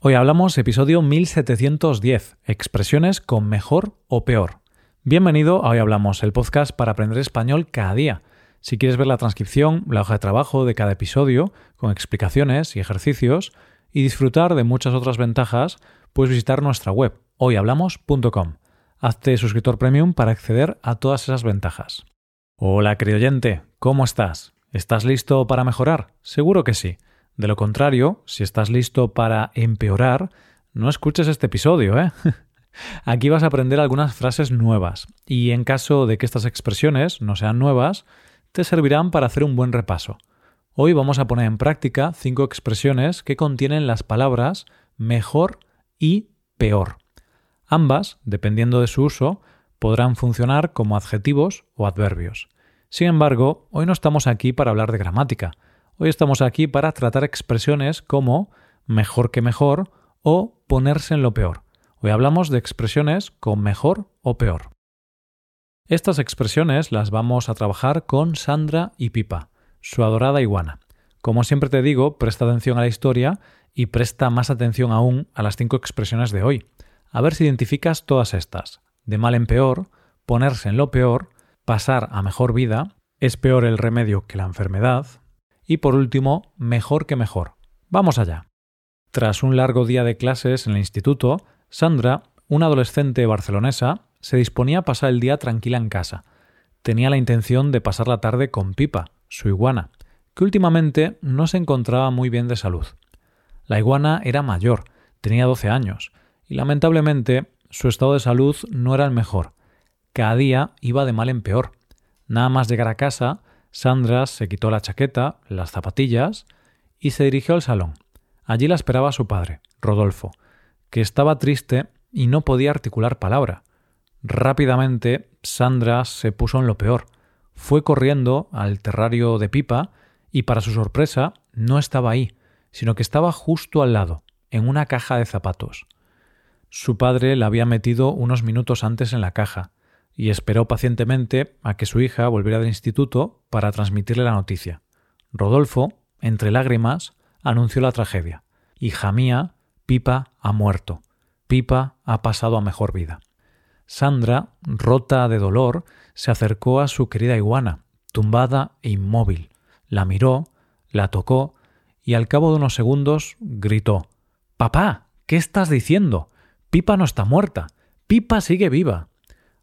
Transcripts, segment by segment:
Hoy hablamos episodio 1710, expresiones con mejor o peor. Bienvenido a Hoy Hablamos, el podcast para aprender español cada día. Si quieres ver la transcripción, la hoja de trabajo de cada episodio, con explicaciones y ejercicios, y disfrutar de muchas otras ventajas, puedes visitar nuestra web, hoyhablamos.com. Hazte suscriptor premium para acceder a todas esas ventajas. Hola, querido oyente, ¿cómo estás? ¿Estás listo para mejorar? Seguro que sí. De lo contrario, si estás listo para empeorar, no escuches este episodio, ¿eh? Aquí vas a aprender algunas frases nuevas y en caso de que estas expresiones no sean nuevas, te servirán para hacer un buen repaso. Hoy vamos a poner en práctica cinco expresiones que contienen las palabras mejor y peor. Ambas, dependiendo de su uso, podrán funcionar como adjetivos o adverbios. Sin embargo, hoy no estamos aquí para hablar de gramática, Hoy estamos aquí para tratar expresiones como mejor que mejor o ponerse en lo peor. Hoy hablamos de expresiones con mejor o peor. Estas expresiones las vamos a trabajar con Sandra y Pipa, su adorada iguana. Como siempre te digo, presta atención a la historia y presta más atención aún a las cinco expresiones de hoy. A ver si identificas todas estas. De mal en peor, ponerse en lo peor, pasar a mejor vida, es peor el remedio que la enfermedad, y por último, mejor que mejor. Vamos allá. Tras un largo día de clases en el instituto, Sandra, una adolescente barcelonesa, se disponía a pasar el día tranquila en casa. Tenía la intención de pasar la tarde con Pipa, su iguana, que últimamente no se encontraba muy bien de salud. La iguana era mayor, tenía 12 años, y lamentablemente su estado de salud no era el mejor. Cada día iba de mal en peor. Nada más llegar a casa, Sandra se quitó la chaqueta, las zapatillas y se dirigió al salón. Allí la esperaba su padre, Rodolfo, que estaba triste y no podía articular palabra. Rápidamente Sandra se puso en lo peor. Fue corriendo al terrario de Pipa y para su sorpresa no estaba ahí, sino que estaba justo al lado, en una caja de zapatos. Su padre la había metido unos minutos antes en la caja, y esperó pacientemente a que su hija volviera del instituto para transmitirle la noticia. Rodolfo, entre lágrimas, anunció la tragedia. Hija mía, Pipa ha muerto. Pipa ha pasado a mejor vida. Sandra, rota de dolor, se acercó a su querida iguana, tumbada e inmóvil. La miró, la tocó y al cabo de unos segundos gritó Papá, ¿qué estás diciendo? Pipa no está muerta. Pipa sigue viva.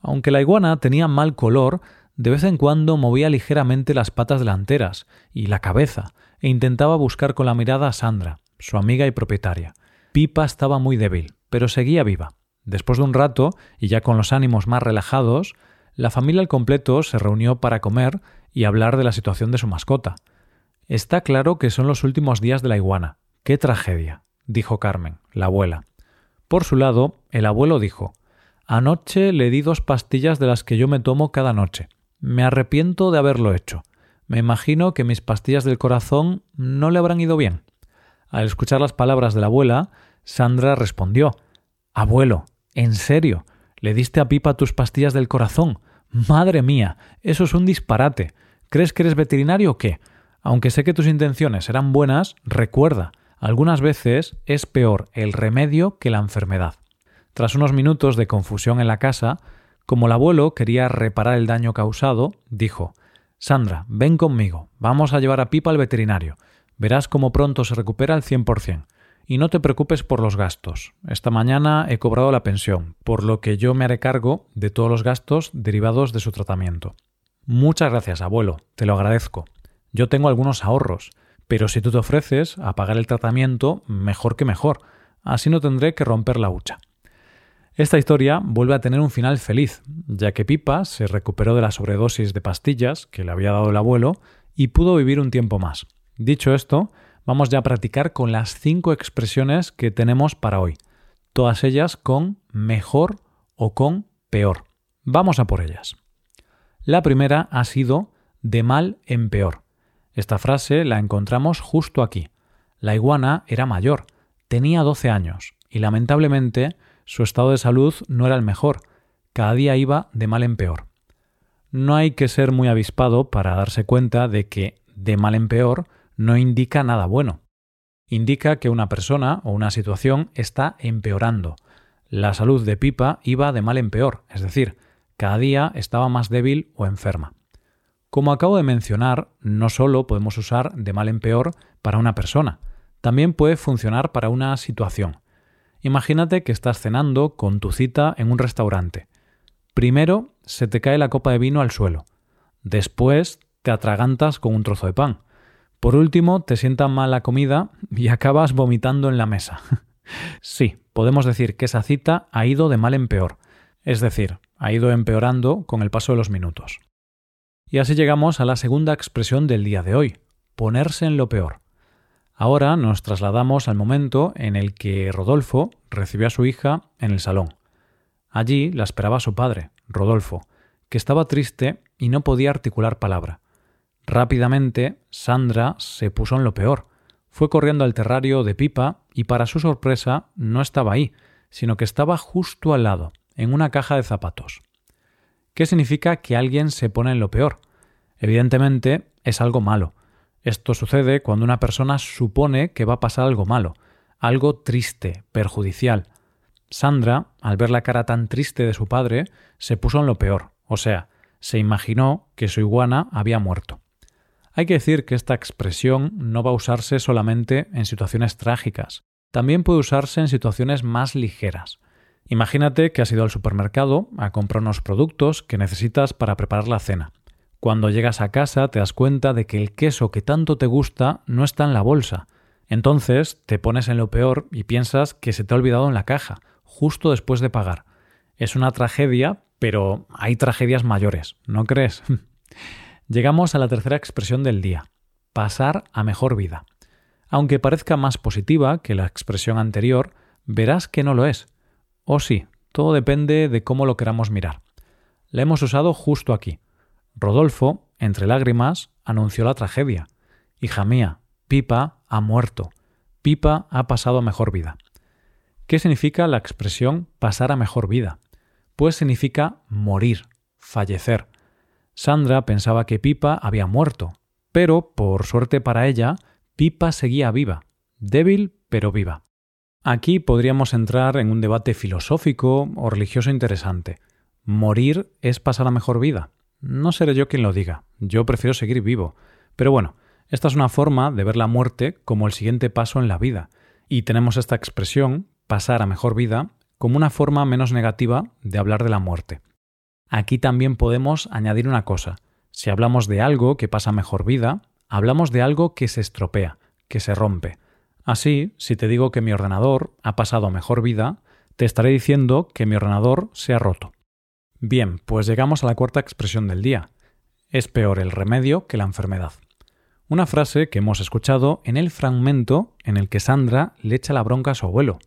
Aunque la iguana tenía mal color, de vez en cuando movía ligeramente las patas delanteras y la cabeza, e intentaba buscar con la mirada a Sandra, su amiga y propietaria. Pipa estaba muy débil, pero seguía viva. Después de un rato, y ya con los ánimos más relajados, la familia al completo se reunió para comer y hablar de la situación de su mascota. Está claro que son los últimos días de la iguana. ¡Qué tragedia! dijo Carmen, la abuela. Por su lado, el abuelo dijo Anoche le di dos pastillas de las que yo me tomo cada noche. Me arrepiento de haberlo hecho. Me imagino que mis pastillas del corazón no le habrán ido bien. Al escuchar las palabras de la abuela, Sandra respondió Abuelo, ¿en serio? ¿Le diste a Pipa tus pastillas del corazón? Madre mía, eso es un disparate. ¿Crees que eres veterinario o qué? Aunque sé que tus intenciones eran buenas, recuerda, algunas veces es peor el remedio que la enfermedad. Tras unos minutos de confusión en la casa, como el abuelo quería reparar el daño causado, dijo Sandra, ven conmigo, vamos a llevar a Pipa al veterinario. Verás cómo pronto se recupera al cien por cien. Y no te preocupes por los gastos. Esta mañana he cobrado la pensión, por lo que yo me haré cargo de todos los gastos derivados de su tratamiento. Muchas gracias, abuelo, te lo agradezco. Yo tengo algunos ahorros, pero si tú te ofreces a pagar el tratamiento, mejor que mejor. Así no tendré que romper la hucha. Esta historia vuelve a tener un final feliz, ya que Pipa se recuperó de la sobredosis de pastillas que le había dado el abuelo y pudo vivir un tiempo más. Dicho esto, vamos ya a practicar con las cinco expresiones que tenemos para hoy, todas ellas con mejor o con peor. Vamos a por ellas. La primera ha sido de mal en peor. Esta frase la encontramos justo aquí. La iguana era mayor, tenía 12 años, y lamentablemente su estado de salud no era el mejor, cada día iba de mal en peor. No hay que ser muy avispado para darse cuenta de que de mal en peor no indica nada bueno. Indica que una persona o una situación está empeorando. La salud de Pipa iba de mal en peor, es decir, cada día estaba más débil o enferma. Como acabo de mencionar, no solo podemos usar de mal en peor para una persona, también puede funcionar para una situación. Imagínate que estás cenando con tu cita en un restaurante. Primero se te cae la copa de vino al suelo. Después te atragantas con un trozo de pan. Por último, te sienta mal la comida y acabas vomitando en la mesa. sí, podemos decir que esa cita ha ido de mal en peor, es decir, ha ido empeorando con el paso de los minutos. Y así llegamos a la segunda expresión del día de hoy, ponerse en lo peor. Ahora nos trasladamos al momento en el que Rodolfo recibió a su hija en el salón. Allí la esperaba su padre, Rodolfo, que estaba triste y no podía articular palabra. Rápidamente, Sandra se puso en lo peor. Fue corriendo al terrario de Pipa y para su sorpresa no estaba ahí, sino que estaba justo al lado, en una caja de zapatos. ¿Qué significa que alguien se pone en lo peor? Evidentemente es algo malo. Esto sucede cuando una persona supone que va a pasar algo malo, algo triste, perjudicial. Sandra, al ver la cara tan triste de su padre, se puso en lo peor, o sea, se imaginó que su iguana había muerto. Hay que decir que esta expresión no va a usarse solamente en situaciones trágicas, también puede usarse en situaciones más ligeras. Imagínate que has ido al supermercado a comprar unos productos que necesitas para preparar la cena. Cuando llegas a casa te das cuenta de que el queso que tanto te gusta no está en la bolsa. Entonces te pones en lo peor y piensas que se te ha olvidado en la caja, justo después de pagar. Es una tragedia, pero hay tragedias mayores, ¿no crees? Llegamos a la tercera expresión del día, pasar a mejor vida. Aunque parezca más positiva que la expresión anterior, verás que no lo es. O sí, todo depende de cómo lo queramos mirar. La hemos usado justo aquí. Rodolfo, entre lágrimas, anunció la tragedia. Hija mía, Pipa ha muerto. Pipa ha pasado a mejor vida. ¿Qué significa la expresión pasar a mejor vida? Pues significa morir, fallecer. Sandra pensaba que Pipa había muerto, pero, por suerte para ella, Pipa seguía viva, débil pero viva. Aquí podríamos entrar en un debate filosófico o religioso interesante. ¿Morir es pasar a mejor vida? No seré yo quien lo diga, yo prefiero seguir vivo. Pero bueno, esta es una forma de ver la muerte como el siguiente paso en la vida, y tenemos esta expresión, pasar a mejor vida, como una forma menos negativa de hablar de la muerte. Aquí también podemos añadir una cosa. Si hablamos de algo que pasa mejor vida, hablamos de algo que se estropea, que se rompe. Así, si te digo que mi ordenador ha pasado mejor vida, te estaré diciendo que mi ordenador se ha roto. Bien, pues llegamos a la cuarta expresión del día. Es peor el remedio que la enfermedad. Una frase que hemos escuchado en el fragmento en el que Sandra le echa la bronca a su abuelo.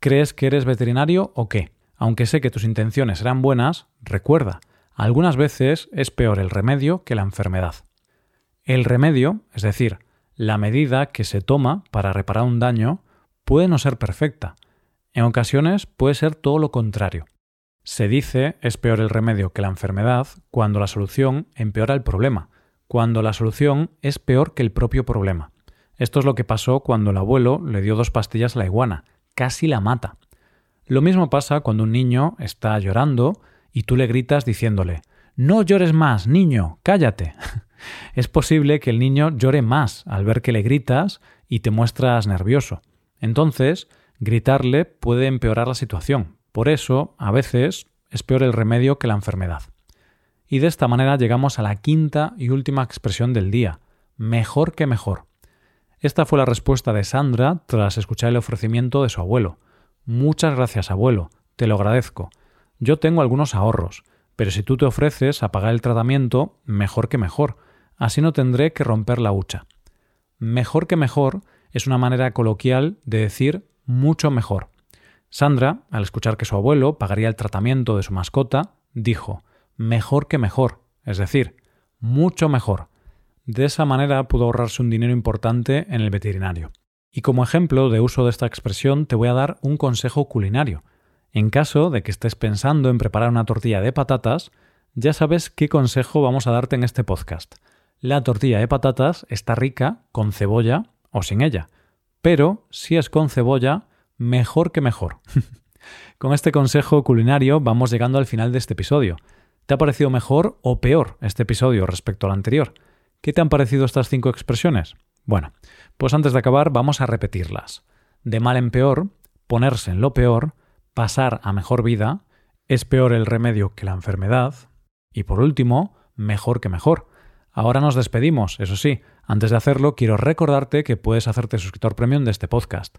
¿Crees que eres veterinario o qué? Aunque sé que tus intenciones eran buenas, recuerda, algunas veces es peor el remedio que la enfermedad. El remedio, es decir, la medida que se toma para reparar un daño puede no ser perfecta. En ocasiones puede ser todo lo contrario. Se dice es peor el remedio que la enfermedad cuando la solución empeora el problema, cuando la solución es peor que el propio problema. Esto es lo que pasó cuando el abuelo le dio dos pastillas a la iguana, casi la mata. Lo mismo pasa cuando un niño está llorando y tú le gritas diciéndole No llores más, niño, cállate. es posible que el niño llore más al ver que le gritas y te muestras nervioso. Entonces, gritarle puede empeorar la situación. Por eso, a veces, es peor el remedio que la enfermedad. Y de esta manera llegamos a la quinta y última expresión del día, mejor que mejor. Esta fue la respuesta de Sandra tras escuchar el ofrecimiento de su abuelo. Muchas gracias, abuelo, te lo agradezco. Yo tengo algunos ahorros, pero si tú te ofreces a pagar el tratamiento, mejor que mejor, así no tendré que romper la hucha. Mejor que mejor es una manera coloquial de decir mucho mejor. Sandra, al escuchar que su abuelo pagaría el tratamiento de su mascota, dijo mejor que mejor, es decir, mucho mejor. De esa manera pudo ahorrarse un dinero importante en el veterinario. Y como ejemplo de uso de esta expresión te voy a dar un consejo culinario. En caso de que estés pensando en preparar una tortilla de patatas, ya sabes qué consejo vamos a darte en este podcast. La tortilla de patatas está rica con cebolla o sin ella. pero si es con cebolla, mejor que mejor. con este consejo culinario vamos llegando al final de este episodio. ¿Te ha parecido mejor o peor este episodio respecto al anterior? ¿Qué te han parecido estas cinco expresiones? Bueno, pues antes de acabar vamos a repetirlas. De mal en peor, ponerse en lo peor, pasar a mejor vida, es peor el remedio que la enfermedad, y por último, mejor que mejor. Ahora nos despedimos, eso sí, antes de hacerlo quiero recordarte que puedes hacerte suscriptor premium de este podcast.